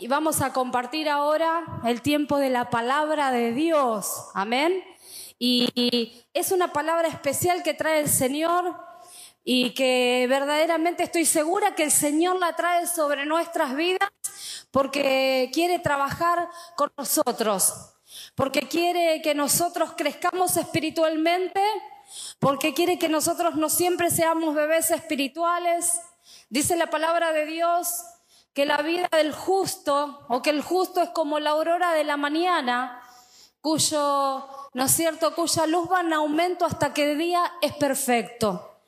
y vamos a compartir ahora el tiempo de la palabra de Dios. Amén. Y es una palabra especial que trae el Señor y que verdaderamente estoy segura que el Señor la trae sobre nuestras vidas porque quiere trabajar con nosotros, porque quiere que nosotros crezcamos espiritualmente, porque quiere que nosotros no siempre seamos bebés espirituales. Dice la palabra de Dios que la vida del justo o que el justo es como la aurora de la mañana, cuyo, ¿no es cierto?, cuya luz va en aumento hasta que el día es perfecto.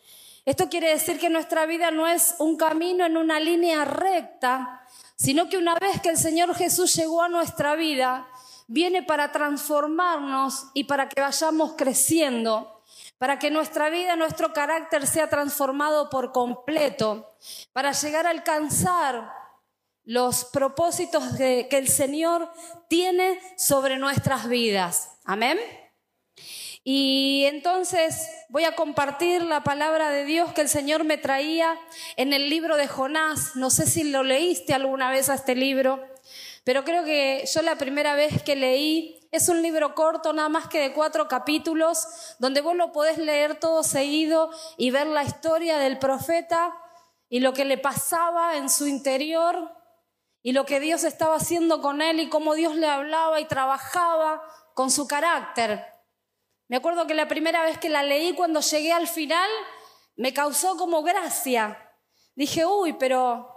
Esto quiere decir que nuestra vida no es un camino en una línea recta, sino que una vez que el Señor Jesús llegó a nuestra vida, viene para transformarnos y para que vayamos creciendo para que nuestra vida, nuestro carácter sea transformado por completo, para llegar a alcanzar los propósitos que el Señor tiene sobre nuestras vidas. Amén. Y entonces voy a compartir la palabra de Dios que el Señor me traía en el libro de Jonás. No sé si lo leíste alguna vez a este libro, pero creo que yo la primera vez que leí, es un libro corto, nada más que de cuatro capítulos, donde vos lo podés leer todo seguido y ver la historia del profeta y lo que le pasaba en su interior y lo que Dios estaba haciendo con él y cómo Dios le hablaba y trabajaba con su carácter. Me acuerdo que la primera vez que la leí, cuando llegué al final, me causó como gracia. Dije, uy, pero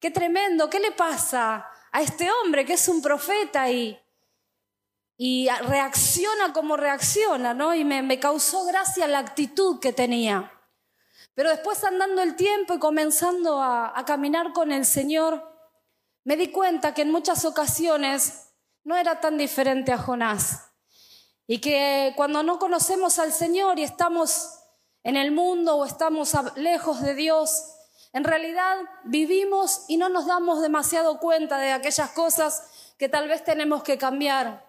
qué tremendo, ¿qué le pasa a este hombre que es un profeta y, reacciona como reacciona, ¿no? Y me, causó gracia la actitud que tenía. Pero después andando el tiempo y comenzando a caminar con el Señor, me di cuenta que en muchas ocasiones no era tan diferente a Jonás. Y que cuando no conocemos al Señor y estamos en el mundo o estamos lejos de Dios, en realidad vivimos y no nos damos demasiado cuenta de aquellas cosas que tal vez tenemos que cambiar.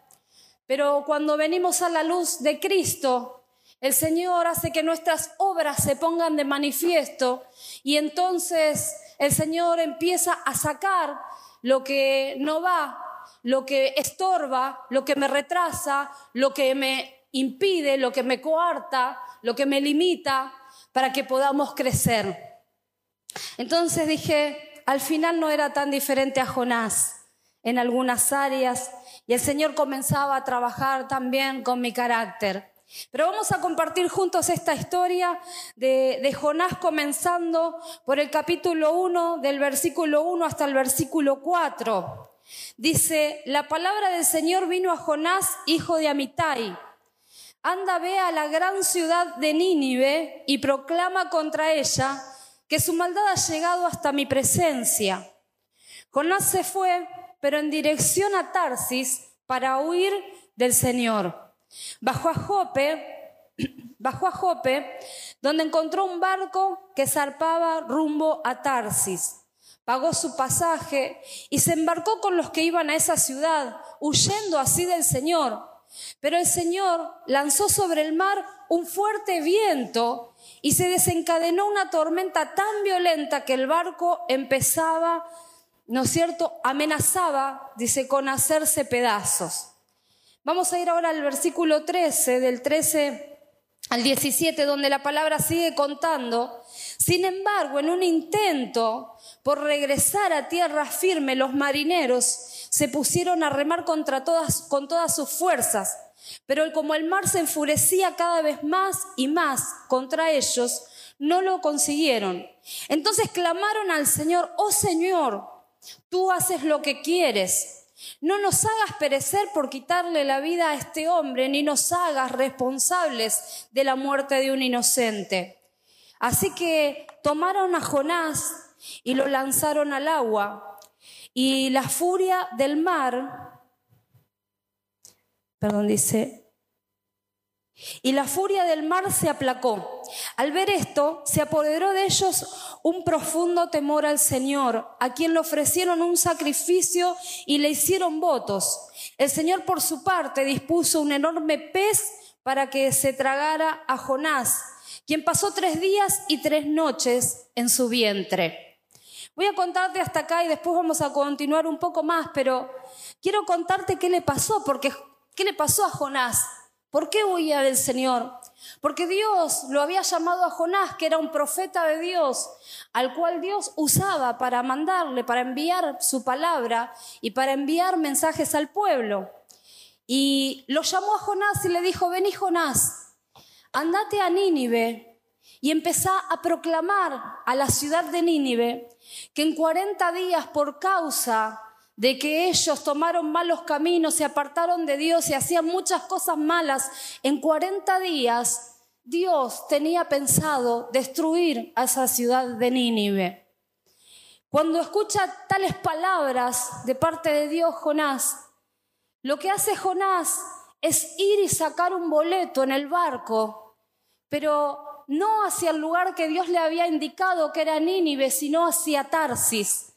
Pero cuando venimos a la luz de Cristo, el Señor hace que nuestras obras se pongan de manifiesto y entonces el Señor empieza a sacar lo que no va lo que estorba, lo que me retrasa, lo que me impide, lo que me coarta, lo que me limita, para que podamos crecer. Entonces dije, al final no era tan diferente a Jonás en algunas áreas y el Señor comenzaba a trabajar también con mi carácter. Pero vamos a compartir juntos esta historia de, Jonás comenzando por el capítulo 1, del versículo 1 hasta el versículo 4. Dice, la palabra del Señor vino a Jonás, hijo de Amitai. Anda, ve a la gran ciudad de Nínive y proclama contra ella que su maldad ha llegado hasta mi presencia. Jonás se fue, pero en dirección a Tarsis para huir del Señor. Bajó a Jope, bajó a Jope, donde encontró un barco que zarpaba rumbo a Tarsis pagó su pasaje y se embarcó con los que iban a esa ciudad, huyendo así del Señor. Pero el Señor lanzó sobre el mar un fuerte viento y se desencadenó una tormenta tan violenta que el barco empezaba, ¿no es cierto?, amenazaba, dice, con hacerse pedazos. Vamos a ir ahora al versículo 13, del 13 al 17, donde la palabra sigue contando. Sin embargo, en un intento por regresar a tierra firme, los marineros se pusieron a remar contra todas, con todas sus fuerzas. Pero como el mar se enfurecía cada vez más y más contra ellos, no lo consiguieron. Entonces clamaron al Señor, oh Señor, tú haces lo que quieres. No nos hagas perecer por quitarle la vida a este hombre, ni nos hagas responsables de la muerte de un inocente. Así que tomaron a Jonás y lo lanzaron al agua. Y la furia del mar, perdón, dice, y la furia del mar se aplacó. Al ver esto, se apoderó de ellos un profundo temor al Señor, a quien le ofrecieron un sacrificio y le hicieron votos. El Señor, por su parte, dispuso un enorme pez para que se tragara a Jonás, quien pasó tres días y tres noches en su vientre. Voy a contarte hasta acá y después vamos a continuar un poco más, pero quiero contarte qué le pasó, porque ¿qué le pasó a Jonás? ¿Por qué huía del Señor? Porque Dios lo había llamado a Jonás, que era un profeta de Dios, al cual Dios usaba para mandarle, para enviar su palabra y para enviar mensajes al pueblo. Y lo llamó a Jonás y le dijo, vení Jonás, andate a Nínive y empezá a proclamar a la ciudad de Nínive que en 40 días por causa de que ellos tomaron malos caminos, se apartaron de Dios y hacían muchas cosas malas, en 40 días Dios tenía pensado destruir a esa ciudad de Nínive. Cuando escucha tales palabras de parte de Dios, Jonás, lo que hace Jonás es ir y sacar un boleto en el barco, pero no hacia el lugar que Dios le había indicado que era Nínive, sino hacia Tarsis.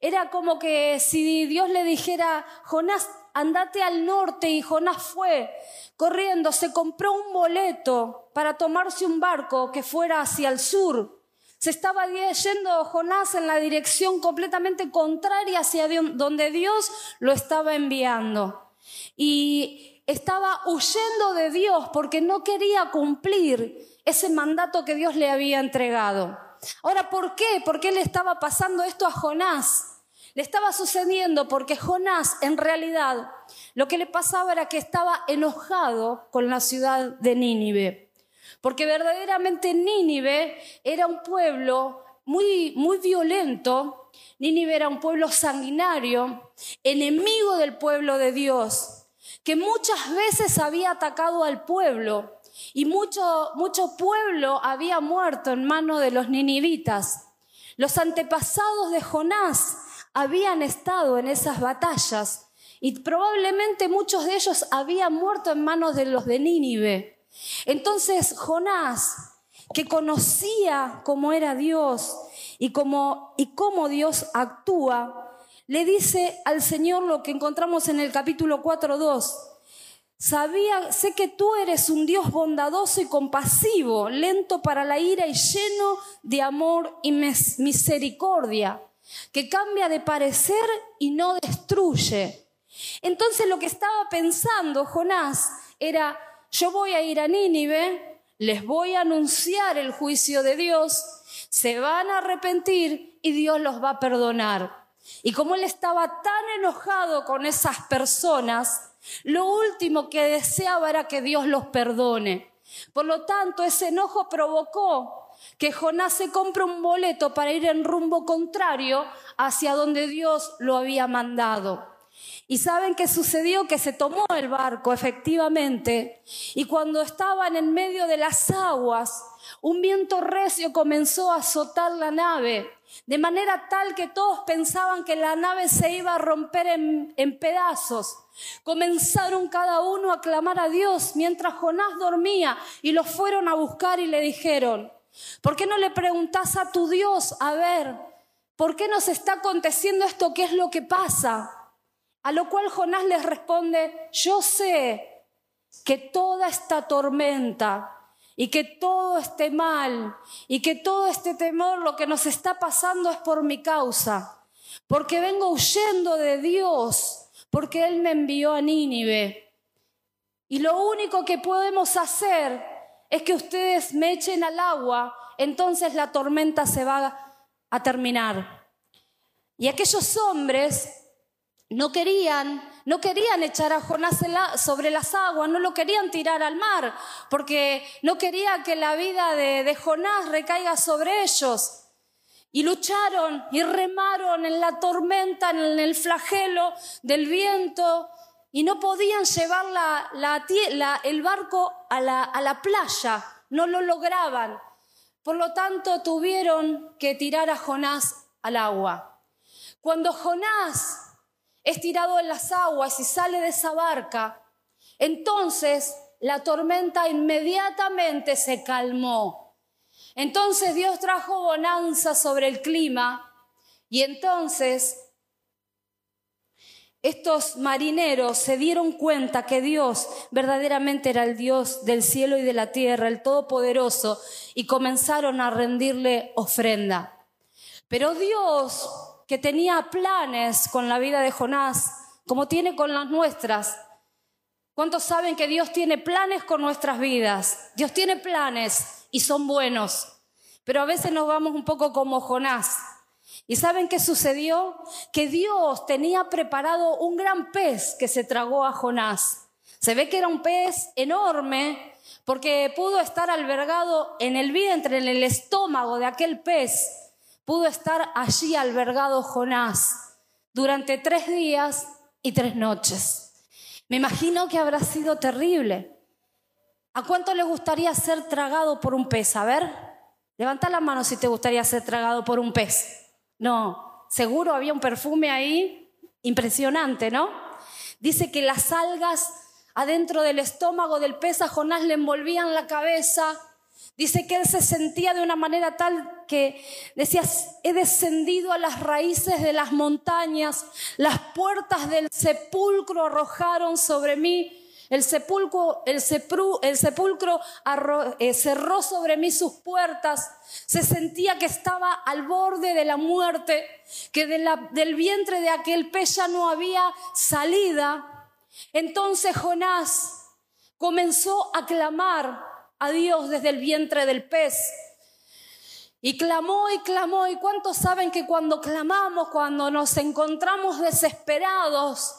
Era como que si Dios le dijera, Jonás, andate al norte y Jonás fue corriendo, se compró un boleto para tomarse un barco que fuera hacia el sur. Se estaba yendo Jonás en la dirección completamente contraria hacia donde Dios lo estaba enviando. Y estaba huyendo de Dios porque no quería cumplir ese mandato que Dios le había entregado. Ahora, ¿por qué? ¿Por qué le estaba pasando esto a Jonás? Le estaba sucediendo porque Jonás en realidad lo que le pasaba era que estaba enojado con la ciudad de Nínive. Porque verdaderamente Nínive era un pueblo muy, muy violento. Nínive era un pueblo sanguinario, enemigo del pueblo de Dios, que muchas veces había atacado al pueblo y mucho, mucho pueblo había muerto en manos de los ninivitas. Los antepasados de Jonás habían estado en esas batallas y probablemente muchos de ellos habían muerto en manos de los de Nínive. Entonces Jonás, que conocía cómo era Dios y cómo, y cómo Dios actúa, le dice al Señor lo que encontramos en el capítulo 4.2. Sabía, sé que tú eres un Dios bondadoso y compasivo, lento para la ira y lleno de amor y misericordia, que cambia de parecer y no destruye. Entonces lo que estaba pensando Jonás era, yo voy a ir a Nínive, les voy a anunciar el juicio de Dios, se van a arrepentir y Dios los va a perdonar. Y como él estaba tan enojado con esas personas, lo último que deseaba era que Dios los perdone. Por lo tanto, ese enojo provocó que Jonás se compre un boleto para ir en rumbo contrario hacia donde Dios lo había mandado. Y saben qué sucedió, que se tomó el barco efectivamente, y cuando estaban en medio de las aguas, un viento recio comenzó a azotar la nave, de manera tal que todos pensaban que la nave se iba a romper en, pedazos. Comenzaron cada uno a clamar a Dios mientras Jonás dormía y lo fueron a buscar y le dijeron, ¿por qué no le preguntas a tu Dios a ver, ¿por qué nos está aconteciendo esto? ¿Qué es lo que pasa? A lo cual Jonás les responde, yo sé que toda esta tormenta y que todo esté mal y que todo este temor, lo que nos está pasando es por mi causa, porque vengo huyendo de Dios porque Él me envió a Nínive. Y lo único que podemos hacer es que ustedes me echen al agua, entonces la tormenta se va a terminar. Y aquellos hombres no querían, no querían echar a Jonás sobre las aguas, no lo querían tirar al mar, porque no quería que la vida de, Jonás recaiga sobre ellos. Y lucharon y remaron en la tormenta, en el flagelo del viento, y no podían llevar el barco a a la playa, no lo lograban. Por lo tanto, tuvieron que tirar a Jonás al agua. Cuando Jonás es tirado en las aguas y sale de esa barca, entonces la tormenta inmediatamente se calmó. Entonces Dios trajo bonanza sobre el clima y entonces estos marineros se dieron cuenta que Dios verdaderamente era el Dios del cielo y de la tierra, el Todopoderoso, y comenzaron a rendirle ofrenda. Pero Dios, que tenía planes con la vida de Jonás, como tiene con las nuestras, ¿cuántos saben que Dios tiene planes con nuestras vidas? Dios tiene planes y son buenos, pero a veces nos vamos un poco como Jonás. ¿Y saben qué sucedió? Que Dios tenía preparado un gran pez que se tragó a Jonás. Se ve que era un pez enorme porque pudo estar albergado en el vientre, en el estómago de aquel pez. Pudo estar allí albergado Jonás durante tres días y tres noches. Me imagino que habrá sido terrible. ¿A cuánto le gustaría ser tragado por un pez? A ver, levanta la mano si te gustaría ser tragado por un pez. No, seguro había un perfume ahí impresionante, ¿no? Dice que las algas adentro del estómago del pez a Jonás le envolvían la cabeza. Dice que él se sentía de una manera tal que decía, he descendido a las raíces de las montañas, las puertas del sepulcro arrojaron sobre mí, el sepulcro, eh, cerró sobre mí sus puertas. Se sentía que estaba al borde de la muerte, que del vientre de aquel pez ya no había salida. Entonces Jonás comenzó a clamar a Dios desde el vientre del pez. Y clamó y clamó. ¿Y cuántos saben que cuando clamamos, cuando nos encontramos desesperados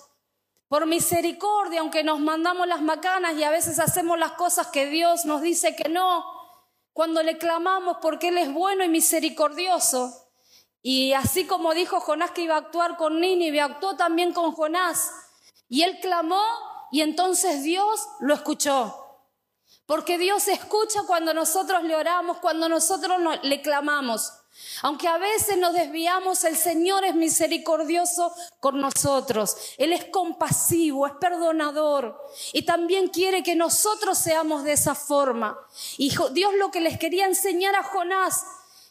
por misericordia, aunque nos mandamos las macanas y a veces hacemos las cosas que Dios nos dice que no, cuando le clamamos porque Él es bueno y misericordioso, y así como dijo Jonás que iba a actuar con Nínive, actuó también con Jonás. Y él clamó y entonces Dios lo escuchó. Porque Dios escucha cuando nosotros le oramos, cuando nosotros le clamamos. Aunque a veces nos desviamos, el Señor es misericordioso con nosotros. Él es compasivo, es perdonador. Y también quiere que nosotros seamos de esa forma. Y Dios lo que les quería enseñar a Jonás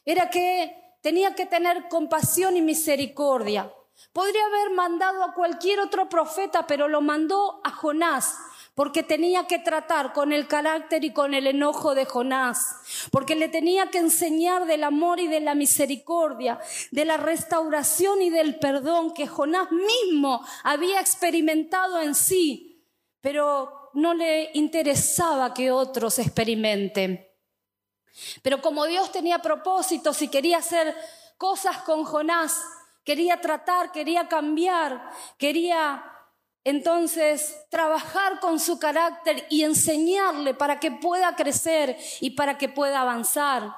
era que tenía que tener compasión y misericordia. Podría haber mandado a cualquier otro profeta, pero lo mandó a Jonás, porque tenía que tratar con el carácter y con el enojo de Jonás, porque le tenía que enseñar del amor y de la misericordia, de la restauración y del perdón que Jonás mismo había experimentado en sí, pero no le interesaba que otros experimenten. Pero como Dios tenía propósitos y quería hacer cosas con Jonás, quería tratar, quería cambiar, quería entonces trabajar con su carácter y enseñarle para que pueda crecer y para que pueda avanzar.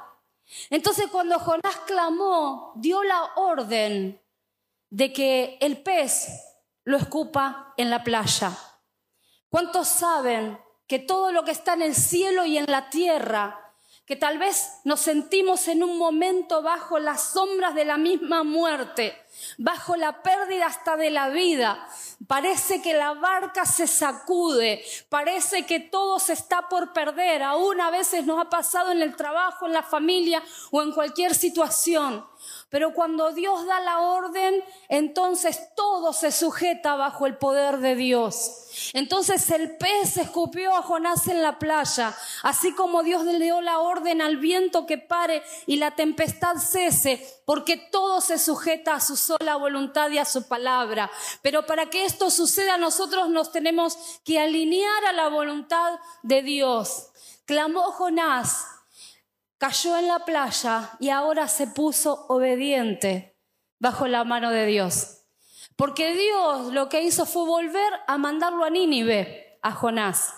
Entonces cuando Jonás clamó, dio la orden de que el pez lo escupa en la playa. ¿Cuántos saben que todo lo que está en el cielo y en la tierra que tal vez nos sentimos en un momento bajo las sombras de la misma muerte, bajo la pérdida hasta de la vida. Parece que la barca se sacude, parece que todo se está por perder. Aún a veces nos ha pasado en el trabajo, en la familia o en cualquier situación. Pero cuando Dios da la orden, entonces todo se sujeta bajo el poder de Dios. Entonces el pez escupió a Jonás en la playa, así como Dios le dio la orden al viento que pare y la tempestad cese, porque todo se sujeta a su sola voluntad y a su palabra. Pero para que esto suceda, nosotros nos tenemos que alinear a la voluntad de Dios. Clamó Jonás, cayó en la playa y ahora se puso obediente bajo la mano de Dios. Porque Dios lo que hizo fue volver a mandarlo a Nínive, a Jonás.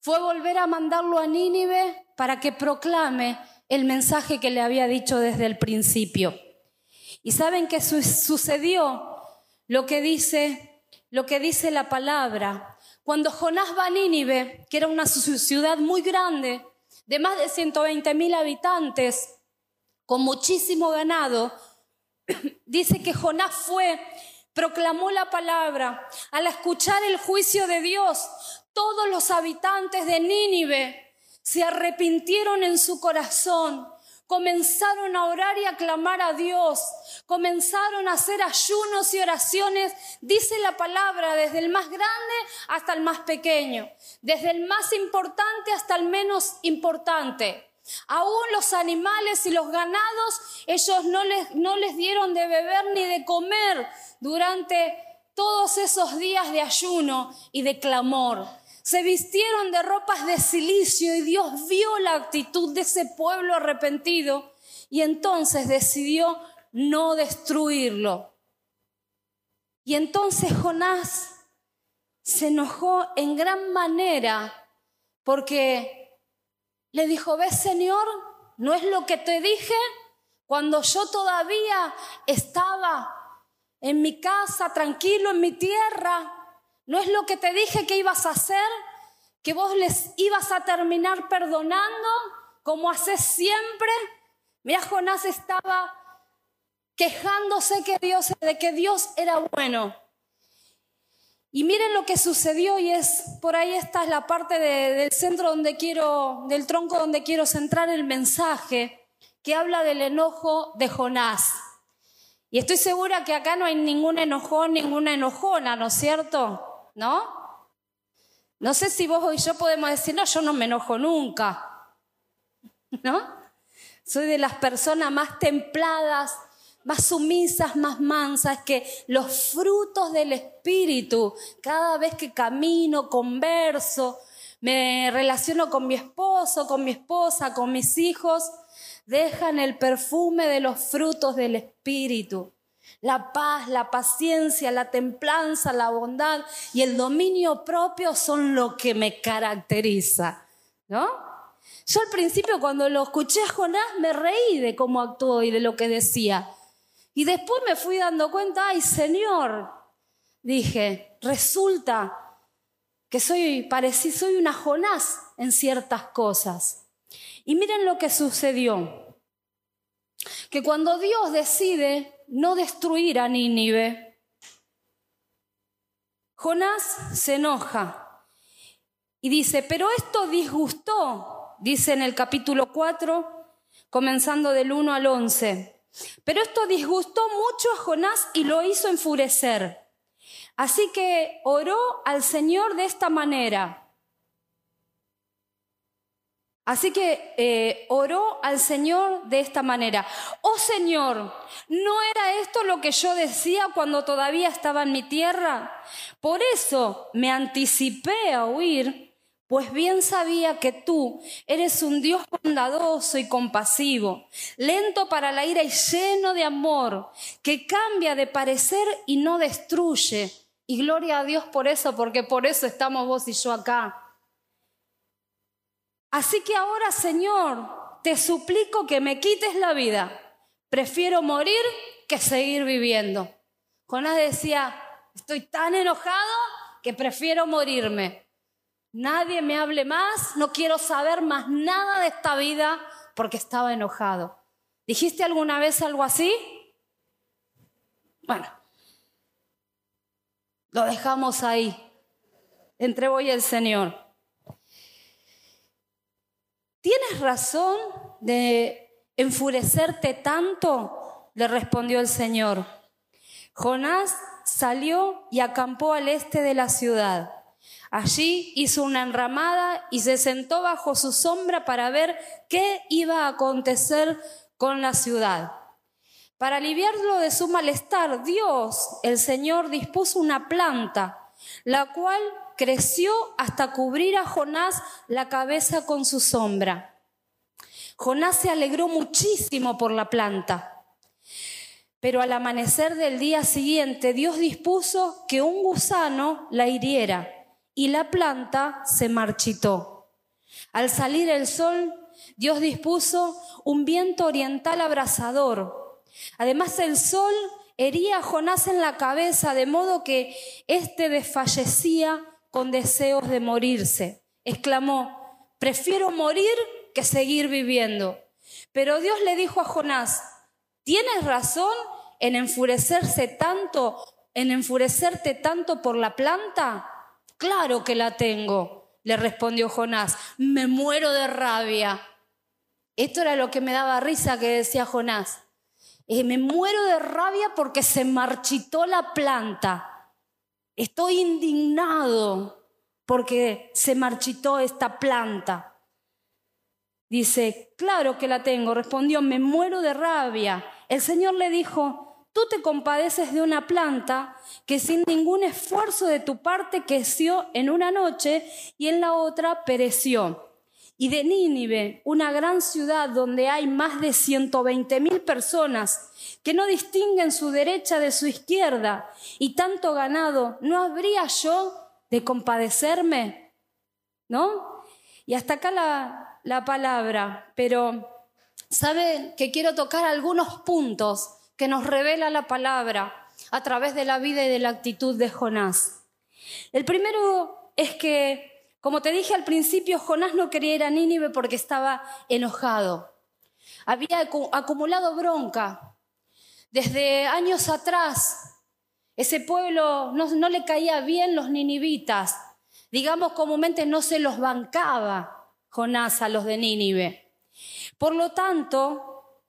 Fue volver a mandarlo a Nínive para que proclame el mensaje que le había dicho desde el principio. ¿Y saben qué sucedió? Lo que dice, lo que dice la palabra. Cuando Jonás va a Nínive, que era una ciudad muy grande, de más de 120 mil habitantes, con muchísimo ganado, dice que Jonás fue, proclamó la palabra. Al escuchar el juicio de Dios, todos los habitantes de Nínive se arrepintieron en su corazón comenzaron a orar y a clamar a Dios, comenzaron a hacer ayunos y oraciones, dice la palabra, desde el más grande hasta el más pequeño, desde el más importante hasta el menos importante. Aún los animales y los ganados, ellos no les, no les dieron de beber ni de comer durante todos esos días de ayuno y de clamor. Se vistieron de ropas de silicio y Dios vio la actitud de ese pueblo arrepentido y entonces decidió no destruirlo. Y entonces Jonás se enojó en gran manera porque le dijo, ves Señor, ¿no es lo que te dije cuando yo todavía estaba en mi casa, tranquilo, en mi tierra? ¿No es lo que te dije que ibas a hacer? ¿Que vos les ibas a terminar perdonando como haces siempre? Mira, Jonás estaba quejándose de que Dios era bueno. Y miren lo que sucedió y es, por ahí esta es la parte del centro donde quiero, del tronco donde quiero centrar el mensaje, que habla del enojo de Jonás. Y estoy segura que acá no hay ningún enojón, ninguna enojona, ¿no es cierto? ¿No? No sé si vos y yo podemos decir, no, yo no me enojo nunca. ¿No? Soy de las personas más templadas, más sumisas, más mansas, que los frutos del Espíritu, cada vez que camino, converso, me relaciono con mi esposo, con mi esposa, con mis hijos, dejan el perfume de los frutos del Espíritu. La paz, la paciencia, la templanza, la bondad y el dominio propio son lo que me caracteriza, ¿no? Yo al principio cuando lo escuché a Jonás me reí de cómo actuó y de lo que decía. Y después me fui dando cuenta, ay Señor, dije, resulta que soy parecido, soy una Jonás en ciertas cosas. Y miren lo que sucedió. Que cuando Dios decide no destruir a Nínive, Jonás se enoja y dice, pero esto disgustó, dice en el capítulo 4, comenzando del 1 al 11. Pero esto disgustó mucho a Jonás y lo hizo enfurecer. Así que oró al Señor de esta manera. Así que eh, oró al Señor de esta manera. Oh Señor, ¿no era esto lo que yo decía cuando todavía estaba en mi tierra? Por eso me anticipé a huir pues bien sabía que tú eres un Dios bondadoso y compasivo, lento para la ira y lleno de amor, que cambia de parecer y no destruye. Y gloria a Dios por eso, porque por eso estamos vos y yo acá. Así que ahora, Señor, te suplico que me quites la vida. Prefiero morir que seguir viviendo. Jonás decía, estoy tan enojado que prefiero morirme. Nadie me hable más, no quiero saber más nada de esta vida porque estaba enojado. ¿Dijiste alguna vez algo así? Bueno, lo dejamos ahí. Entre y el Señor. ¿Tienes razón de enfurecerte tanto? Le respondió el Señor. Jonás salió y acampó al este de la ciudad. Allí hizo una enramada y se sentó bajo su sombra para ver qué iba a acontecer con la ciudad. Para aliviarlo de su malestar, Dios, el Señor, dispuso una planta, la cual creció hasta cubrir a Jonás la cabeza con su sombra. Jonás se alegró muchísimo por la planta. Pero al amanecer del día siguiente, Dios dispuso que un gusano la hiriera y la planta se marchitó. Al salir el sol, Dios dispuso un viento oriental abrasador. Además, el sol hería a Jonás en la cabeza, de modo que éste desfallecía con deseos de morirse. Exclamó, prefiero morir que seguir viviendo. Pero Dios le dijo a Jonás, ¿tienes razón en enfurecerse tanto, en enfurecerte tanto por la planta? Claro que la tengo, le respondió Jonás, me muero de rabia. Esto era lo que me daba risa que decía Jonás. Eh, me muero de rabia porque se marchitó la planta. Estoy indignado porque se marchitó esta planta. Dice, claro que la tengo. Respondió, me muero de rabia. El Señor le dijo, tú te compadeces de una planta que sin ningún esfuerzo de tu parte creció en una noche y en la otra pereció. Y de Nínive, una gran ciudad donde hay más de 120 mil personas que no distinguen su derecha de su izquierda y tanto ganado, ¿no habría yo de compadecerme? ¿No? Y hasta acá la, la palabra, pero saben que quiero tocar algunos puntos que nos revela la palabra a través de la vida y de la actitud de Jonás. El primero es que, como te dije al principio, Jonás no quería ir a Nínive porque estaba enojado. Había acumulado bronca. Desde años atrás, ese pueblo no, no le caía bien los ninivitas. Digamos comúnmente no se los bancaba. Jonás a los de Nínive. Por lo tanto,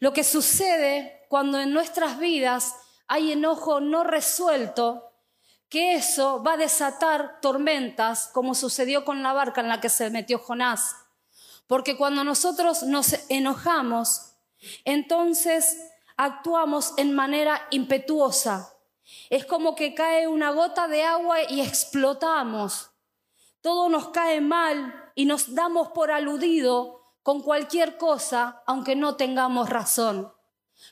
lo que sucede cuando en nuestras vidas hay enojo no resuelto, que eso va a desatar tormentas, como sucedió con la barca en la que se metió Jonás. Porque cuando nosotros nos enojamos, entonces actuamos en manera impetuosa. Es como que cae una gota de agua y explotamos. Todo nos cae mal, y nos damos por aludido con cualquier cosa, aunque no tengamos razón.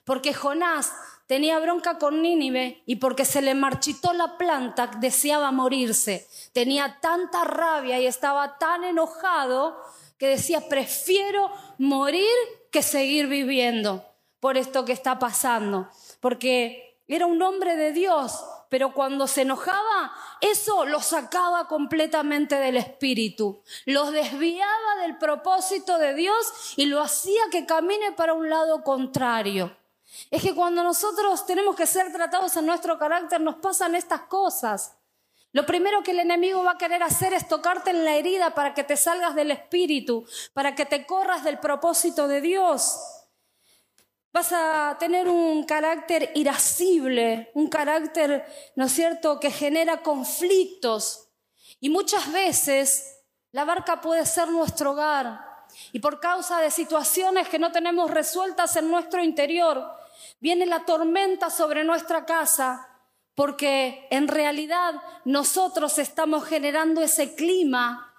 Porque Jonás tenía bronca con Nínive y porque se le marchitó la planta deseaba morirse. Tenía tanta rabia y estaba tan enojado que decía, prefiero morir que seguir viviendo por esto que está pasando. Porque era un hombre de Dios, pero cuando se enojaba, eso lo sacaba completamente del espíritu, los desviaba del propósito de Dios y lo hacía que camine para un lado contrario. Es que cuando nosotros tenemos que ser tratados en nuestro carácter, nos pasan estas cosas. Lo primero que el enemigo va a querer hacer es tocarte en la herida para que te salgas del espíritu, para que te corras del propósito de Dios. Vas a tener un carácter irascible, un carácter, ¿no es cierto?, que genera conflictos. Y muchas veces la barca puede ser nuestro hogar. Y por causa de situaciones que no tenemos resueltas en nuestro interior, viene la tormenta sobre nuestra casa, porque en realidad nosotros estamos generando ese clima.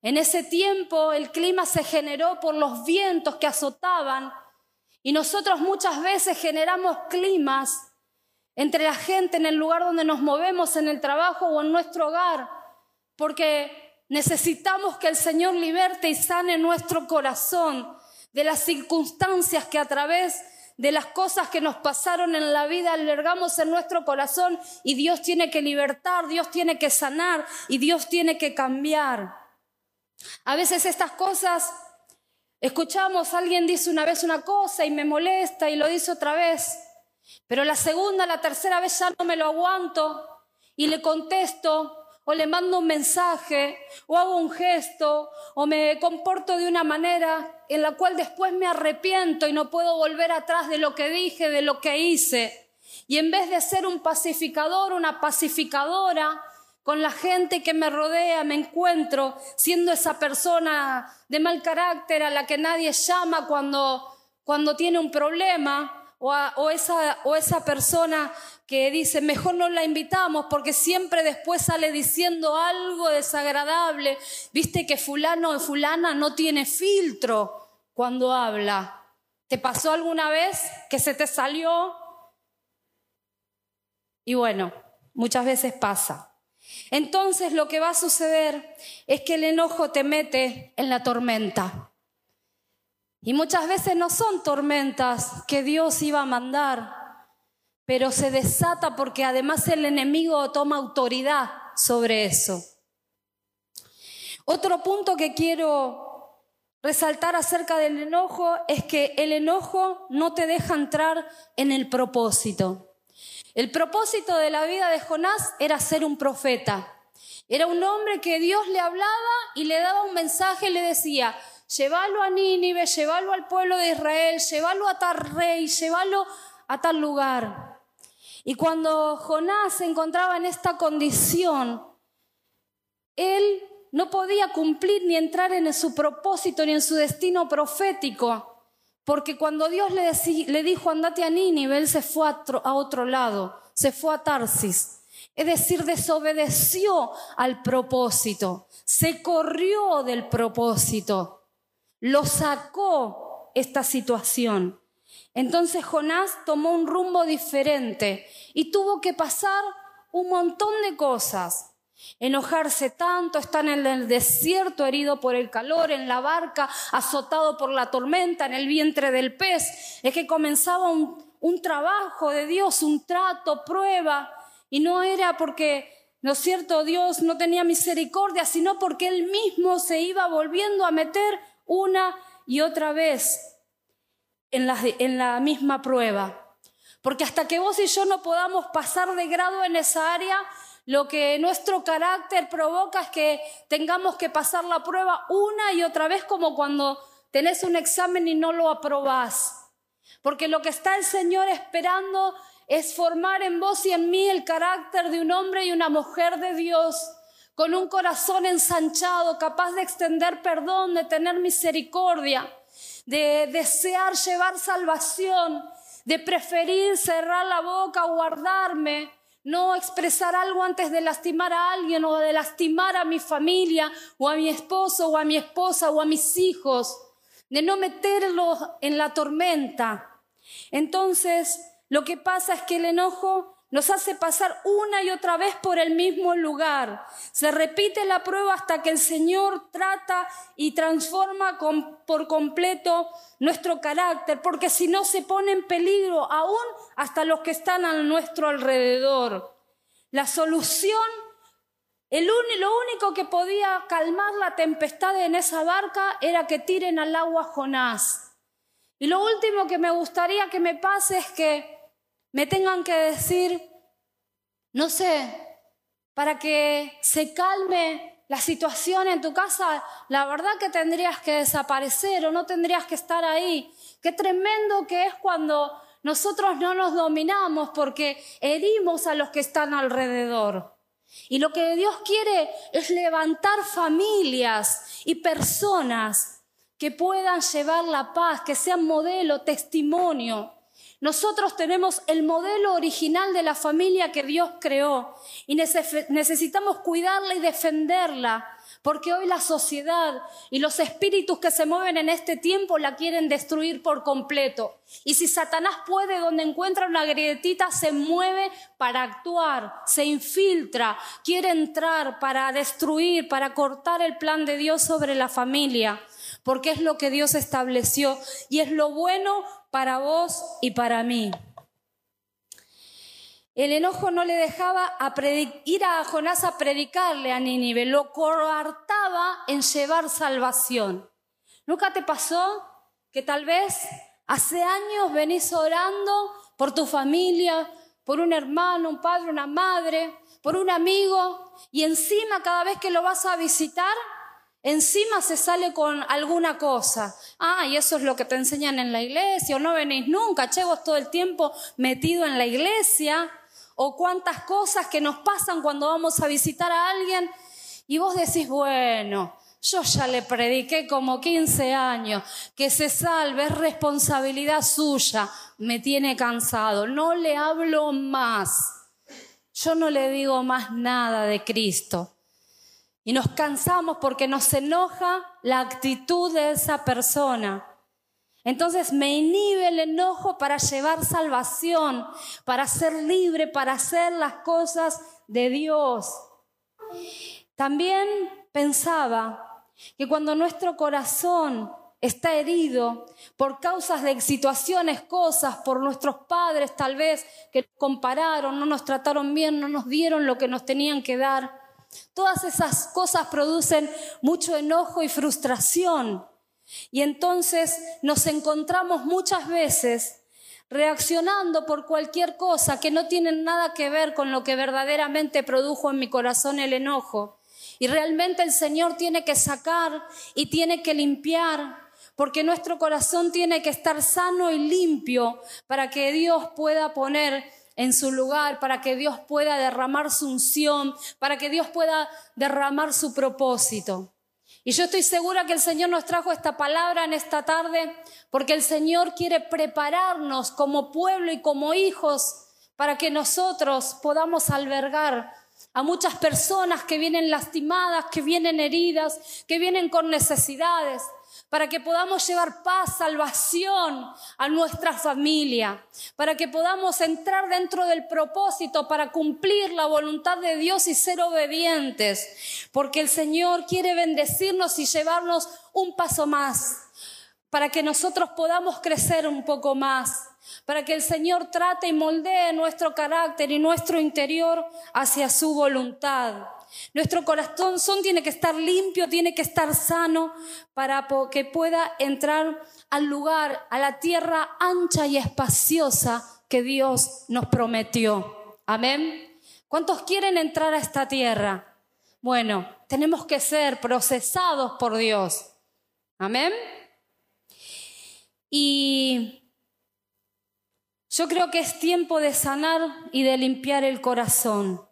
En ese tiempo el clima se generó por los vientos que azotaban y nosotros muchas veces generamos climas entre la gente en el lugar donde nos movemos, en el trabajo o en nuestro hogar, porque necesitamos que el Señor liberte y sane nuestro corazón de las circunstancias que a través de las cosas que nos pasaron en la vida albergamos en nuestro corazón y Dios tiene que libertar, Dios tiene que sanar y Dios tiene que cambiar. A veces estas cosas Escuchamos, alguien dice una vez una cosa y me molesta y lo dice otra vez, pero la segunda, la tercera vez ya no me lo aguanto y le contesto o le mando un mensaje o hago un gesto o me comporto de una manera en la cual después me arrepiento y no puedo volver atrás de lo que dije, de lo que hice. Y en vez de ser un pacificador, una pacificadora, con la gente que me rodea me encuentro siendo esa persona de mal carácter a la que nadie llama cuando, cuando tiene un problema o, esa, o esa persona que dice mejor no la invitamos porque siempre después sale diciendo algo desagradable. Viste que fulano o fulana no tiene filtro cuando habla. ¿Te pasó alguna vez que se te salió? Y bueno, muchas veces pasa. Entonces lo que va a suceder es que el enojo te mete en la tormenta. Y muchas veces no son tormentas que Dios iba a mandar, pero se desata porque además el enemigo toma autoridad sobre eso. Otro punto que quiero resaltar acerca del enojo es que el enojo no te deja entrar en el propósito. El propósito de la vida de Jonás era ser un profeta. Era un hombre que Dios le hablaba y le daba un mensaje y le decía, llévalo a Nínive, llévalo al pueblo de Israel, llévalo a tal rey, llévalo a tal lugar. Y cuando Jonás se encontraba en esta condición, él no podía cumplir ni entrar en su propósito ni en su destino profético. Porque cuando Dios le, le dijo andate a Nínive, él se fue a otro lado, se fue a Tarsis. Es decir, desobedeció al propósito, se corrió del propósito, lo sacó esta situación. Entonces Jonás tomó un rumbo diferente y tuvo que pasar un montón de cosas. Enojarse tanto, estar en el desierto herido por el calor, en la barca azotado por la tormenta, en el vientre del pez. Es que comenzaba un, un trabajo de Dios, un trato, prueba. Y no era porque, ¿no es cierto?, Dios no tenía misericordia, sino porque Él mismo se iba volviendo a meter una y otra vez en la, misma prueba. Porque hasta que vos y yo no podamos pasar de grado en esa área, lo que nuestro carácter provoca es que tengamos que pasar la prueba una y otra vez como cuando tenés un examen y no lo aprobás. Porque lo que está el Señor esperando es formar en vos y en mí el carácter de un hombre y una mujer de Dios, con un corazón ensanchado, capaz de extender perdón, de tener misericordia, de desear llevar salvación, de preferir cerrar la boca, guardarme, no expresar algo antes de lastimar a alguien o de lastimar a mi familia o a mi esposo o a mi esposa o a mis hijos, de no meterlos en la tormenta. Entonces, lo que pasa es que el enojo nos hace pasar una y otra vez por el mismo lugar. Se repite la prueba hasta que el Señor trata y transforma por completo nuestro carácter, porque si no se pone en peligro aún hasta los que están a nuestro alrededor. La solución, lo único que podía calmar la tempestad en esa barca era que tiren al agua Jonás. Y lo último que me gustaría que me pase es que me tengan que decir, no sé, para que se calme la situación en tu casa, la verdad que tendrías que desaparecer o no tendrías que estar ahí. Qué tremendo que es cuando nosotros no nos dominamos porque herimos a los que están alrededor. Y lo que Dios quiere es levantar familias y personas que puedan llevar la paz, que sean modelo, testimonio. Nosotros tenemos el modelo original de la familia que Dios creó y necesitamos cuidarla y defenderla, porque hoy la sociedad y los espíritus que se mueven en este tiempo la quieren destruir por completo. Y si Satanás puede, donde encuentra una grietita, se mueve para actuar, se infiltra, quiere entrar para destruir, para cortar el plan de Dios sobre la familia porque es lo que Dios estableció y es lo bueno para vos y para mí. El enojo no le dejaba ir a Jonás a predicarle a Nínive, lo coartaba en llevar salvación. ¿Nunca te pasó que tal vez hace años venís orando por tu familia, por un hermano, un padre, una madre, por un amigo, y encima cada vez que lo vas a visitar, Encima se sale con alguna cosa. Ah, y eso es lo que te enseñan en la iglesia, o no venís nunca, che, todo el tiempo metido en la iglesia, o cuántas cosas que nos pasan cuando vamos a visitar a alguien, y vos decís, bueno, yo ya le prediqué como 15 años, que se salve, es responsabilidad suya, me tiene cansado, no le hablo más. Yo no le digo más nada de Cristo. Y nos cansamos porque nos enoja la actitud de esa persona. Entonces me inhibe el enojo para llevar salvación, para ser libre, para hacer las cosas de Dios. También pensaba que cuando nuestro corazón está herido por causas de situaciones, cosas, por nuestros padres tal vez que compararon, no nos trataron bien, no nos dieron lo que nos tenían que dar, Todas esas cosas producen mucho enojo y frustración. Y entonces nos encontramos muchas veces reaccionando por cualquier cosa que no tiene nada que ver con lo que verdaderamente produjo en mi corazón el enojo. Y realmente el Señor tiene que sacar y tiene que limpiar, porque nuestro corazón tiene que estar sano y limpio para que Dios pueda poner en su lugar para que Dios pueda derramar su unción, para que Dios pueda derramar su propósito. Y yo estoy segura que el Señor nos trajo esta palabra en esta tarde porque el Señor quiere prepararnos como pueblo y como hijos para que nosotros podamos albergar a muchas personas que vienen lastimadas, que vienen heridas, que vienen con necesidades, para que podamos llevar paz, salvación a nuestra familia, para que podamos entrar dentro del propósito para cumplir la voluntad de Dios y ser obedientes, porque el Señor quiere bendecirnos y llevarnos un paso más, para que nosotros podamos crecer un poco más, para que el Señor trate y moldee nuestro carácter y nuestro interior hacia su voluntad. Nuestro corazón tiene que estar limpio, tiene que estar sano para que pueda entrar al lugar, a la tierra ancha y espaciosa que Dios nos prometió. Amén. ¿Cuántos quieren entrar a esta tierra? Bueno, tenemos que ser procesados por Dios. Amén. Y yo creo que es tiempo de sanar y de limpiar el corazón.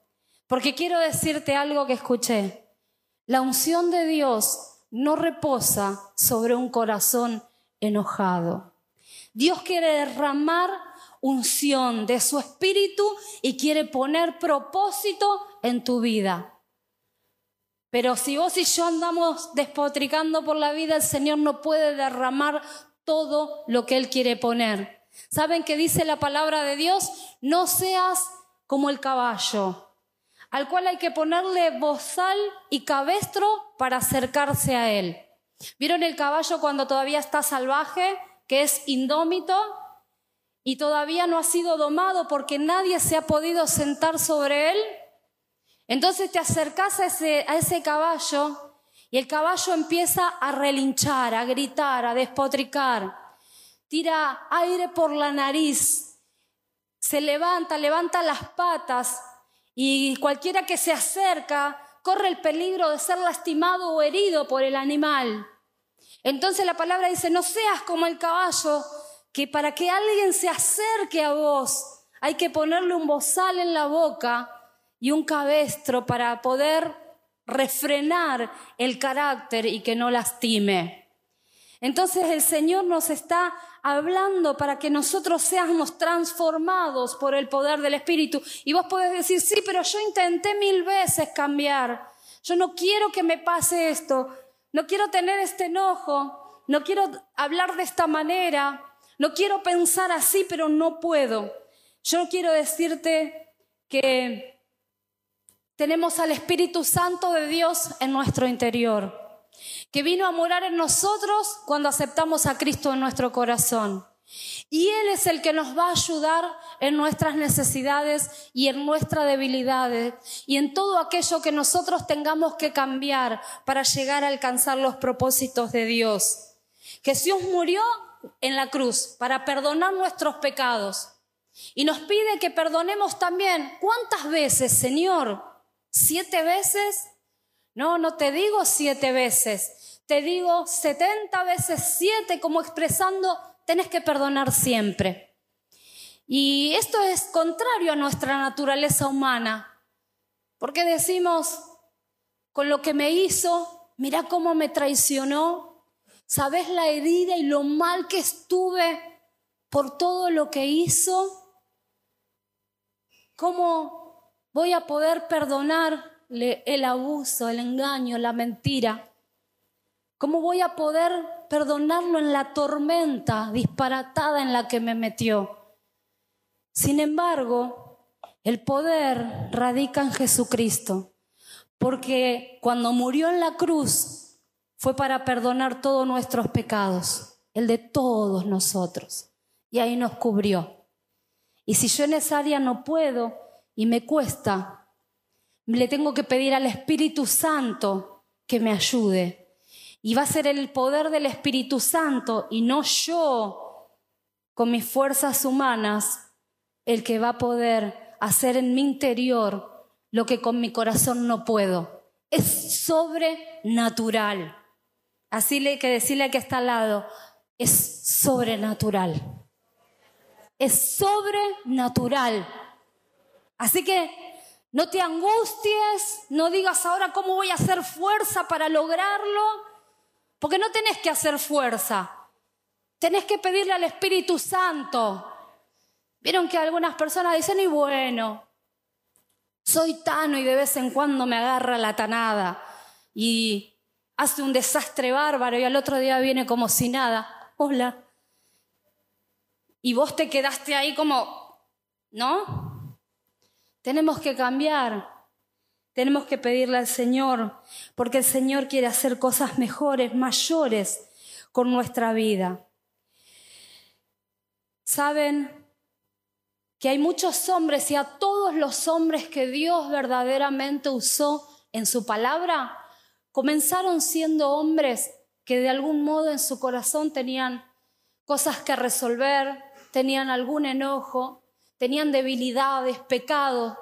Porque quiero decirte algo que escuché. La unción de Dios no reposa sobre un corazón enojado. Dios quiere derramar unción de su espíritu y quiere poner propósito en tu vida. Pero si vos y yo andamos despotricando por la vida, el Señor no puede derramar todo lo que Él quiere poner. ¿Saben qué dice la palabra de Dios? No seas como el caballo, al cual hay que ponerle bozal y cabestro para acercarse a él. ¿Vieron el caballo cuando todavía está salvaje, que es indómito y todavía no ha sido domado porque nadie se ha podido sentar sobre él? Entonces te acercas a ese, a ese caballo y el caballo empieza a relinchar, a gritar, a despotricar, tira aire por la nariz, se levanta, levanta las patas y cualquiera que se acerca corre el peligro de ser lastimado o herido por el animal. Entonces la palabra dice, no seas como el caballo, que para que alguien se acerque a vos hay que ponerle un bozal en la boca y un cabestro para poder refrenar el carácter y que no lastime. Entonces el Señor nos está hablando para que nosotros seamos transformados por el poder del Espíritu. Y vos podés decir, sí, pero yo intenté mil veces cambiar. Yo no quiero que me pase esto. No quiero tener este enojo. No quiero hablar de esta manera. No quiero pensar así, pero no puedo. Yo quiero decirte que tenemos al Espíritu Santo de Dios en nuestro interior que vino a morar en nosotros cuando aceptamos a Cristo en nuestro corazón. Y Él es el que nos va a ayudar en nuestras necesidades y en nuestras debilidades y en todo aquello que nosotros tengamos que cambiar para llegar a alcanzar los propósitos de Dios. Jesús murió en la cruz para perdonar nuestros pecados y nos pide que perdonemos también. ¿Cuántas veces, Señor? ¿Siete veces? No, no te digo siete veces, te digo setenta veces siete, como expresando, tenés que perdonar siempre. Y esto es contrario a nuestra naturaleza humana, porque decimos, con lo que me hizo, mira cómo me traicionó, sabes la herida y lo mal que estuve por todo lo que hizo, ¿cómo voy a poder perdonar el abuso, el engaño, la mentira? ¿Cómo voy a poder perdonarlo en la tormenta disparatada en la que me metió? Sin embargo, el poder radica en Jesucristo, porque cuando murió en la cruz fue para perdonar todos nuestros pecados, el de todos nosotros, y ahí nos cubrió. Y si yo en esa área no puedo y me cuesta, le tengo que pedir al Espíritu Santo que me ayude. Y va a ser el poder del Espíritu Santo y no yo con mis fuerzas humanas el que va a poder hacer en mi interior lo que con mi corazón no puedo. Es sobrenatural. Así le que decirle que está al lado, es sobrenatural. Es sobrenatural Así que no te angusties, no digas ahora cómo voy a hacer fuerza para lograrlo, porque no tenés que hacer fuerza. Tenés que pedirle al Espíritu Santo. Vieron que algunas personas dicen, y bueno, soy tano y de vez en cuando me agarra la tanada y hace un desastre bárbaro y al otro día viene como si nada. Hola. Y vos te quedaste ahí como, ¿no? Tenemos que cambiar. Tenemos que pedirle al Señor, porque el Señor quiere hacer cosas mejores, mayores con nuestra vida. Saben que hay muchos hombres y a todos los hombres que Dios verdaderamente usó en su palabra, comenzaron siendo hombres que de algún modo en su corazón tenían cosas que resolver, tenían algún enojo, tenían debilidades, pecados,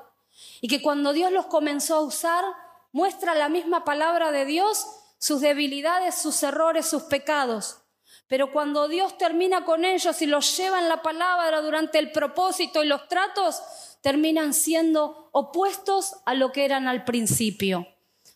y que cuando Dios los comenzó a usar, muestra la misma palabra de Dios sus debilidades, sus errores, sus pecados. Pero cuando Dios termina con ellos y los lleva en la palabra durante el propósito y los tratos, terminan siendo opuestos a lo que eran al principio.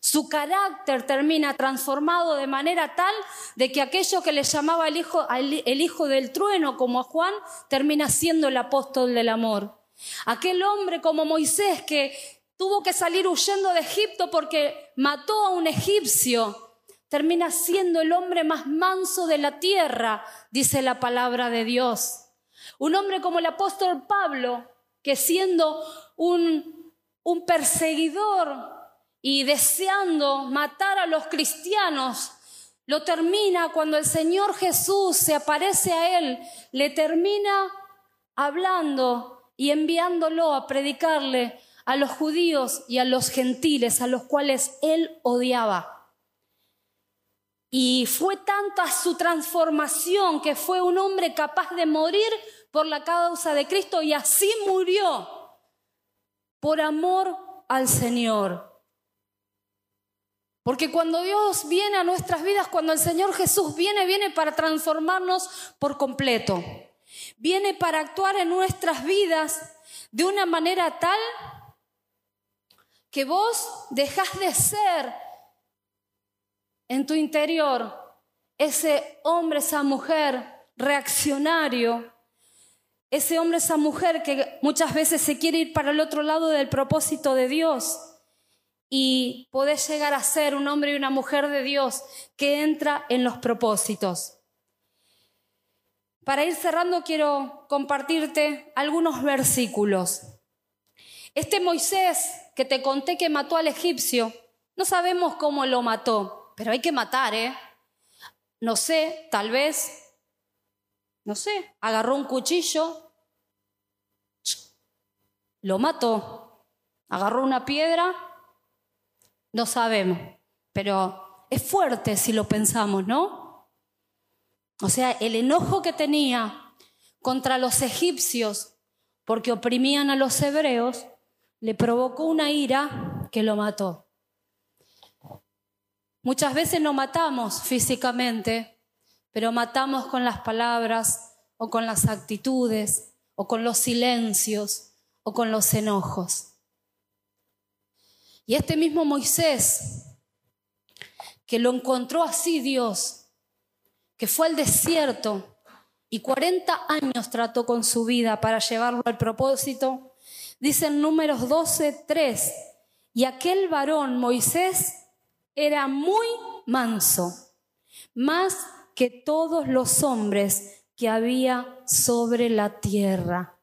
Su carácter termina transformado de manera tal de que aquello que le llamaba el hijo, el hijo del trueno, como a Juan, termina siendo el apóstol del amor. Aquel hombre como Moisés que tuvo que salir huyendo de Egipto porque mató a un egipcio, termina siendo el hombre más manso de la tierra, dice la palabra de Dios. Un hombre como el apóstol Pablo, que siendo un, un perseguidor y deseando matar a los cristianos, lo termina cuando el Señor Jesús se aparece a él, le termina hablando y enviándolo a predicarle a los judíos y a los gentiles a los cuales él odiaba. Y fue tanta su transformación que fue un hombre capaz de morir por la causa de Cristo y así murió por amor al Señor. Porque cuando Dios viene a nuestras vidas, cuando el Señor Jesús viene, viene para transformarnos por completo. Viene para actuar en nuestras vidas de una manera tal que vos dejás de ser en tu interior ese hombre, esa mujer reaccionario, ese hombre, esa mujer que muchas veces se quiere ir para el otro lado del propósito de Dios y podés llegar a ser un hombre y una mujer de Dios que entra en los propósitos. Para ir cerrando quiero compartirte algunos versículos. Este Moisés que te conté que mató al egipcio, no sabemos cómo lo mató, pero hay que matar, ¿eh? No sé, tal vez, no sé, agarró un cuchillo, lo mató, agarró una piedra, no sabemos, pero es fuerte si lo pensamos, ¿no? O sea, el enojo que tenía contra los egipcios porque oprimían a los hebreos, le provocó una ira que lo mató. Muchas veces no matamos físicamente, pero matamos con las palabras o con las actitudes o con los silencios o con los enojos. Y este mismo Moisés, que lo encontró así Dios, que fue al desierto y 40 años trató con su vida para llevarlo al propósito, dice en números 12, 3, y aquel varón, Moisés, era muy manso, más que todos los hombres que había sobre la tierra.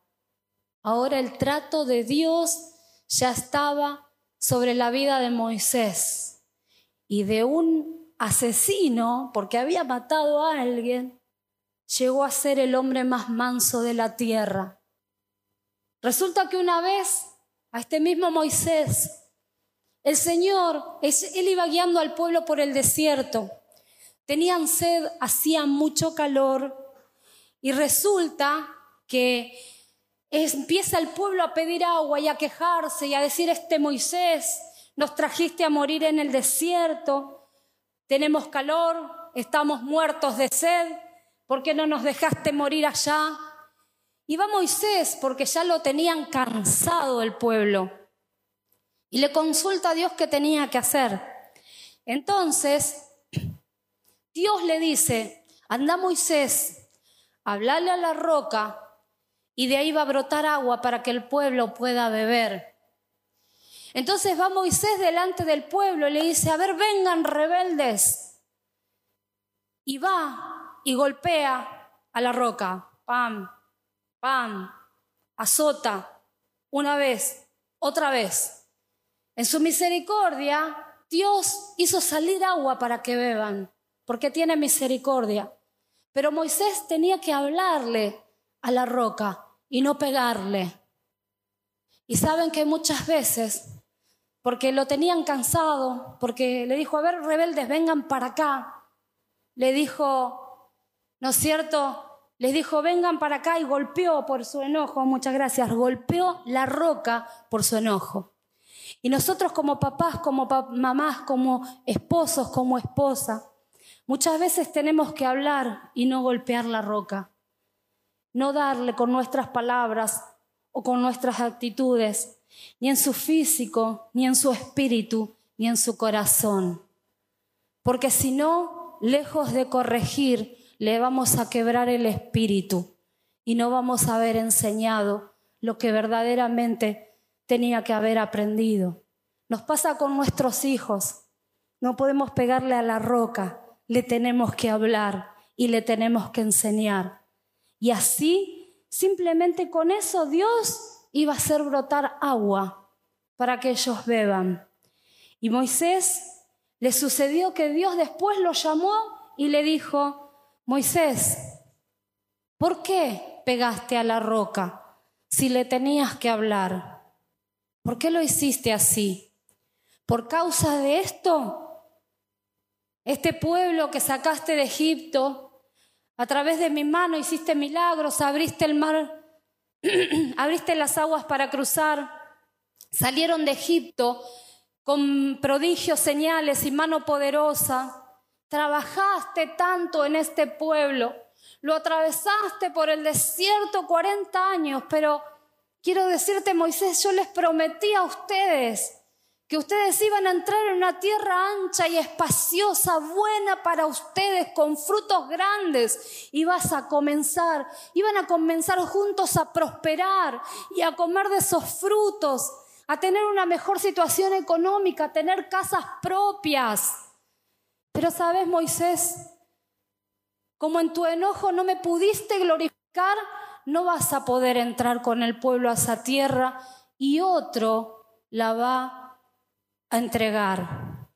Ahora el trato de Dios ya estaba sobre la vida de Moisés y de un asesino, porque había matado a alguien, llegó a ser el hombre más manso de la tierra. Resulta que una vez a este mismo Moisés, el Señor, él iba guiando al pueblo por el desierto. Tenían sed, hacía mucho calor y resulta que empieza el pueblo a pedir agua y a quejarse y a decir, este Moisés, nos trajiste a morir en el desierto, tenemos calor, estamos muertos de sed, ¿por qué no nos dejaste morir allá? Y va Moisés porque ya lo tenían cansado el pueblo. Y le consulta a Dios qué tenía que hacer. Entonces, Dios le dice, anda Moisés, hablale a la roca y de ahí va a brotar agua para que el pueblo pueda beber. Entonces va Moisés delante del pueblo y le dice, a ver, vengan rebeldes. Y va y golpea a la roca, pam, pam, azota, una vez, otra vez. En su misericordia, Dios hizo salir agua para que beban, porque tiene misericordia. Pero Moisés tenía que hablarle a la roca y no pegarle. Y saben que muchas veces, porque lo tenían cansado, porque le dijo, a ver, rebeldes, vengan para acá, le dijo, ¿no es cierto? Les dijo, vengan para acá y golpeó por su enojo, muchas gracias, golpeó la roca por su enojo. Y nosotros como papás, como mamás, como esposos, como esposa, muchas veces tenemos que hablar y no golpear la roca no darle con nuestras palabras o con nuestras actitudes, ni en su físico, ni en su espíritu, ni en su corazón. Porque si no, lejos de corregir, le vamos a quebrar el espíritu y no vamos a haber enseñado lo que verdaderamente tenía que haber aprendido. Nos pasa con nuestros hijos. No podemos pegarle a la roca, le tenemos que hablar y le tenemos que enseñar. Y así, simplemente con eso, Dios iba a hacer brotar agua para que ellos beban. Y Moisés le sucedió que Dios después lo llamó y le dijo, Moisés, ¿por qué pegaste a la roca si le tenías que hablar? ¿Por qué lo hiciste así? ¿Por causa de esto? Este pueblo que sacaste de Egipto a través de mi mano hiciste milagros, abriste el mar, abriste las aguas para cruzar. Salieron de Egipto con prodigios, señales y mano poderosa. Trabajaste tanto en este pueblo. Lo atravesaste por el desierto 40 años, pero quiero decirte, Moisés, yo les prometí a ustedes que ustedes iban a entrar en una tierra ancha y espaciosa, buena para ustedes, con frutos grandes, y vas a comenzar, iban a comenzar juntos a prosperar y a comer de esos frutos, a tener una mejor situación económica, a tener casas propias. Pero sabes, Moisés, como en tu enojo no me pudiste glorificar, no vas a poder entrar con el pueblo a esa tierra y otro la va a entregar.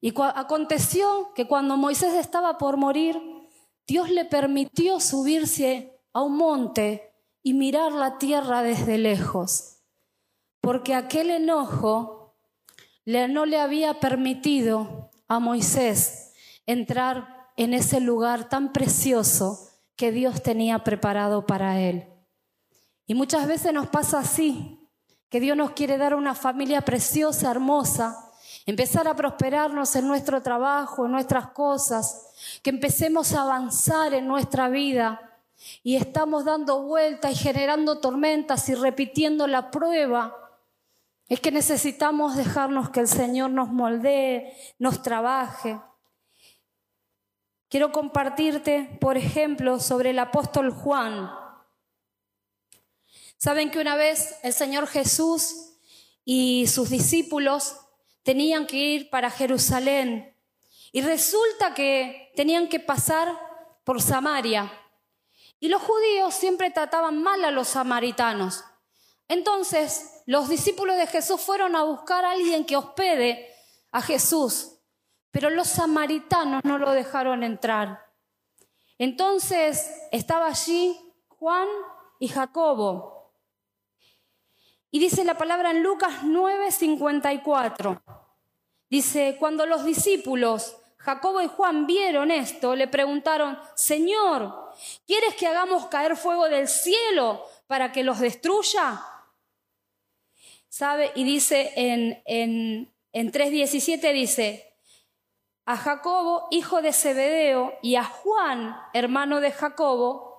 Y aconteció que cuando Moisés estaba por morir, Dios le permitió subirse a un monte y mirar la tierra desde lejos, porque aquel enojo no le había permitido a Moisés entrar en ese lugar tan precioso que Dios tenía preparado para él. Y muchas veces nos pasa así, que Dios nos quiere dar una familia preciosa, hermosa, empezar a prosperarnos en nuestro trabajo, en nuestras cosas, que empecemos a avanzar en nuestra vida y estamos dando vueltas y generando tormentas y repitiendo la prueba. Es que necesitamos dejarnos que el Señor nos moldee, nos trabaje. Quiero compartirte, por ejemplo, sobre el apóstol Juan. Saben que una vez el Señor Jesús y sus discípulos tenían que ir para Jerusalén y resulta que tenían que pasar por Samaria. Y los judíos siempre trataban mal a los samaritanos. Entonces los discípulos de Jesús fueron a buscar a alguien que hospede a Jesús, pero los samaritanos no lo dejaron entrar. Entonces estaba allí Juan y Jacobo. Y dice la palabra en Lucas 9:54. Dice, cuando los discípulos, Jacobo y Juan, vieron esto, le preguntaron, Señor, ¿quieres que hagamos caer fuego del cielo para que los destruya? ¿Sabe? Y dice en, en, en 3.17, dice, a Jacobo, hijo de Zebedeo, y a Juan, hermano de Jacobo,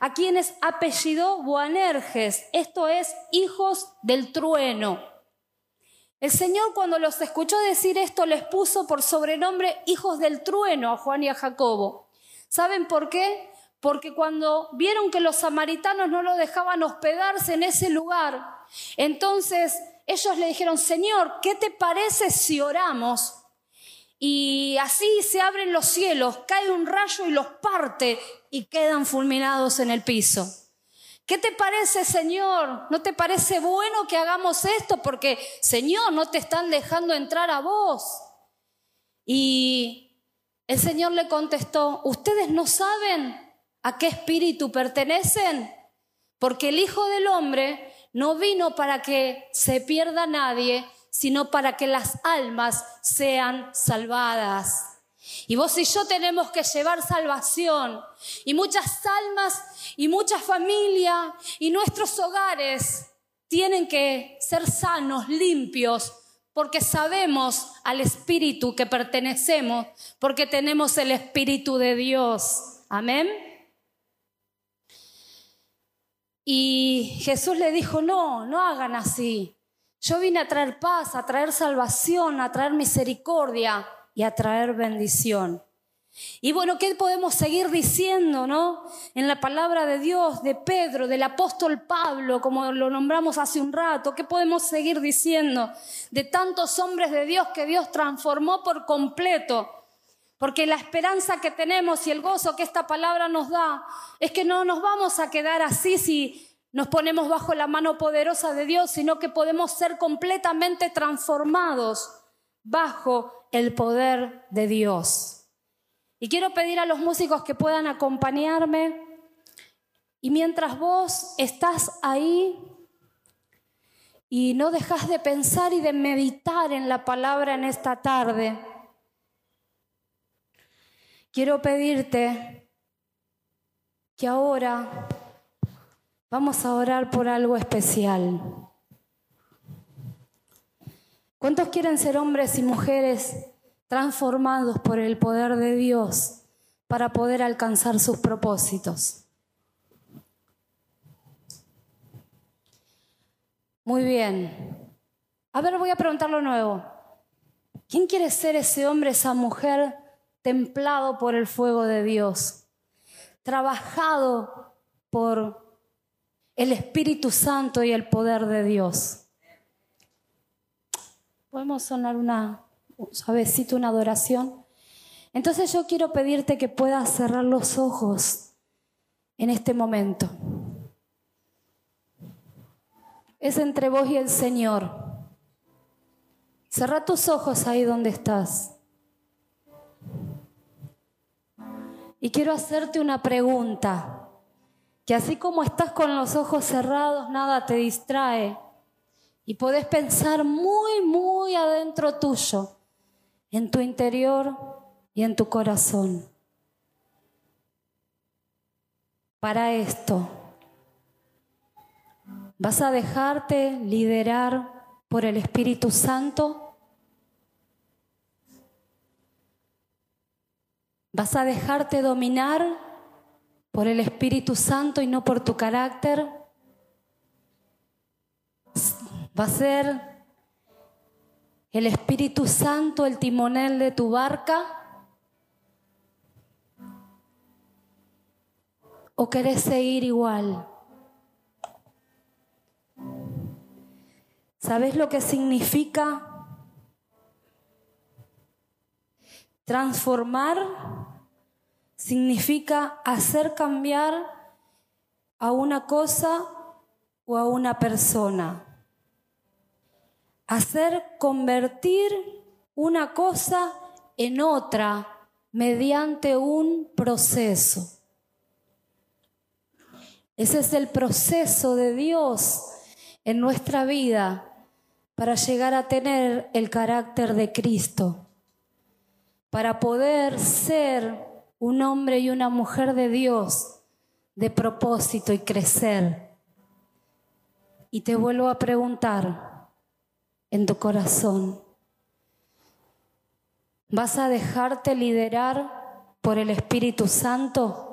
a quienes apellidó Boanerges, esto es, hijos del trueno. El Señor cuando los escuchó decir esto les puso por sobrenombre hijos del trueno a Juan y a Jacobo. ¿Saben por qué? Porque cuando vieron que los samaritanos no lo dejaban hospedarse en ese lugar, entonces ellos le dijeron, Señor, ¿qué te parece si oramos? Y así se abren los cielos, cae un rayo y los parte y quedan fulminados en el piso. ¿Qué te parece, Señor? ¿No te parece bueno que hagamos esto? Porque, Señor, no te están dejando entrar a vos. Y el Señor le contestó, ¿ustedes no saben a qué espíritu pertenecen? Porque el Hijo del Hombre no vino para que se pierda nadie, sino para que las almas sean salvadas. Y vos y yo tenemos que llevar salvación. Y muchas almas y mucha familia y nuestros hogares tienen que ser sanos, limpios, porque sabemos al Espíritu que pertenecemos, porque tenemos el Espíritu de Dios. Amén. Y Jesús le dijo, no, no hagan así. Yo vine a traer paz, a traer salvación, a traer misericordia y a traer bendición. Y bueno, ¿qué podemos seguir diciendo, no? En la palabra de Dios, de Pedro, del apóstol Pablo, como lo nombramos hace un rato, ¿qué podemos seguir diciendo de tantos hombres de Dios que Dios transformó por completo? Porque la esperanza que tenemos y el gozo que esta palabra nos da es que no nos vamos a quedar así si nos ponemos bajo la mano poderosa de Dios, sino que podemos ser completamente transformados bajo el poder de Dios. Y quiero pedir a los músicos que puedan acompañarme. Y mientras vos estás ahí y no dejas de pensar y de meditar en la palabra en esta tarde, quiero pedirte que ahora vamos a orar por algo especial. ¿Cuántos quieren ser hombres y mujeres transformados por el poder de Dios para poder alcanzar sus propósitos? Muy bien. A ver, voy a preguntarlo nuevo. ¿Quién quiere ser ese hombre, esa mujer templado por el fuego de Dios? Trabajado por el Espíritu Santo y el poder de Dios. Podemos sonar una suavecito, una adoración. Entonces yo quiero pedirte que puedas cerrar los ojos en este momento. Es entre vos y el Señor. Cerra tus ojos ahí donde estás. Y quiero hacerte una pregunta, que así como estás con los ojos cerrados, nada te distrae y podés pensar muy, muy adentro tuyo, en tu interior y en tu corazón. Para esto, ¿vas a dejarte liderar por el Espíritu Santo? ¿Vas a dejarte dominar por el Espíritu Santo y no por tu carácter? Va a ser el Espíritu Santo el timonel de tu barca. ¿O querés seguir igual? ¿Sabes lo que significa transformar? Significa hacer cambiar a una cosa o a una persona hacer convertir una cosa en otra mediante un proceso. Ese es el proceso de Dios en nuestra vida para llegar a tener el carácter de Cristo, para poder ser un hombre y una mujer de Dios de propósito y crecer. Y te vuelvo a preguntar, en tu corazón. ¿Vas a dejarte liderar por el Espíritu Santo?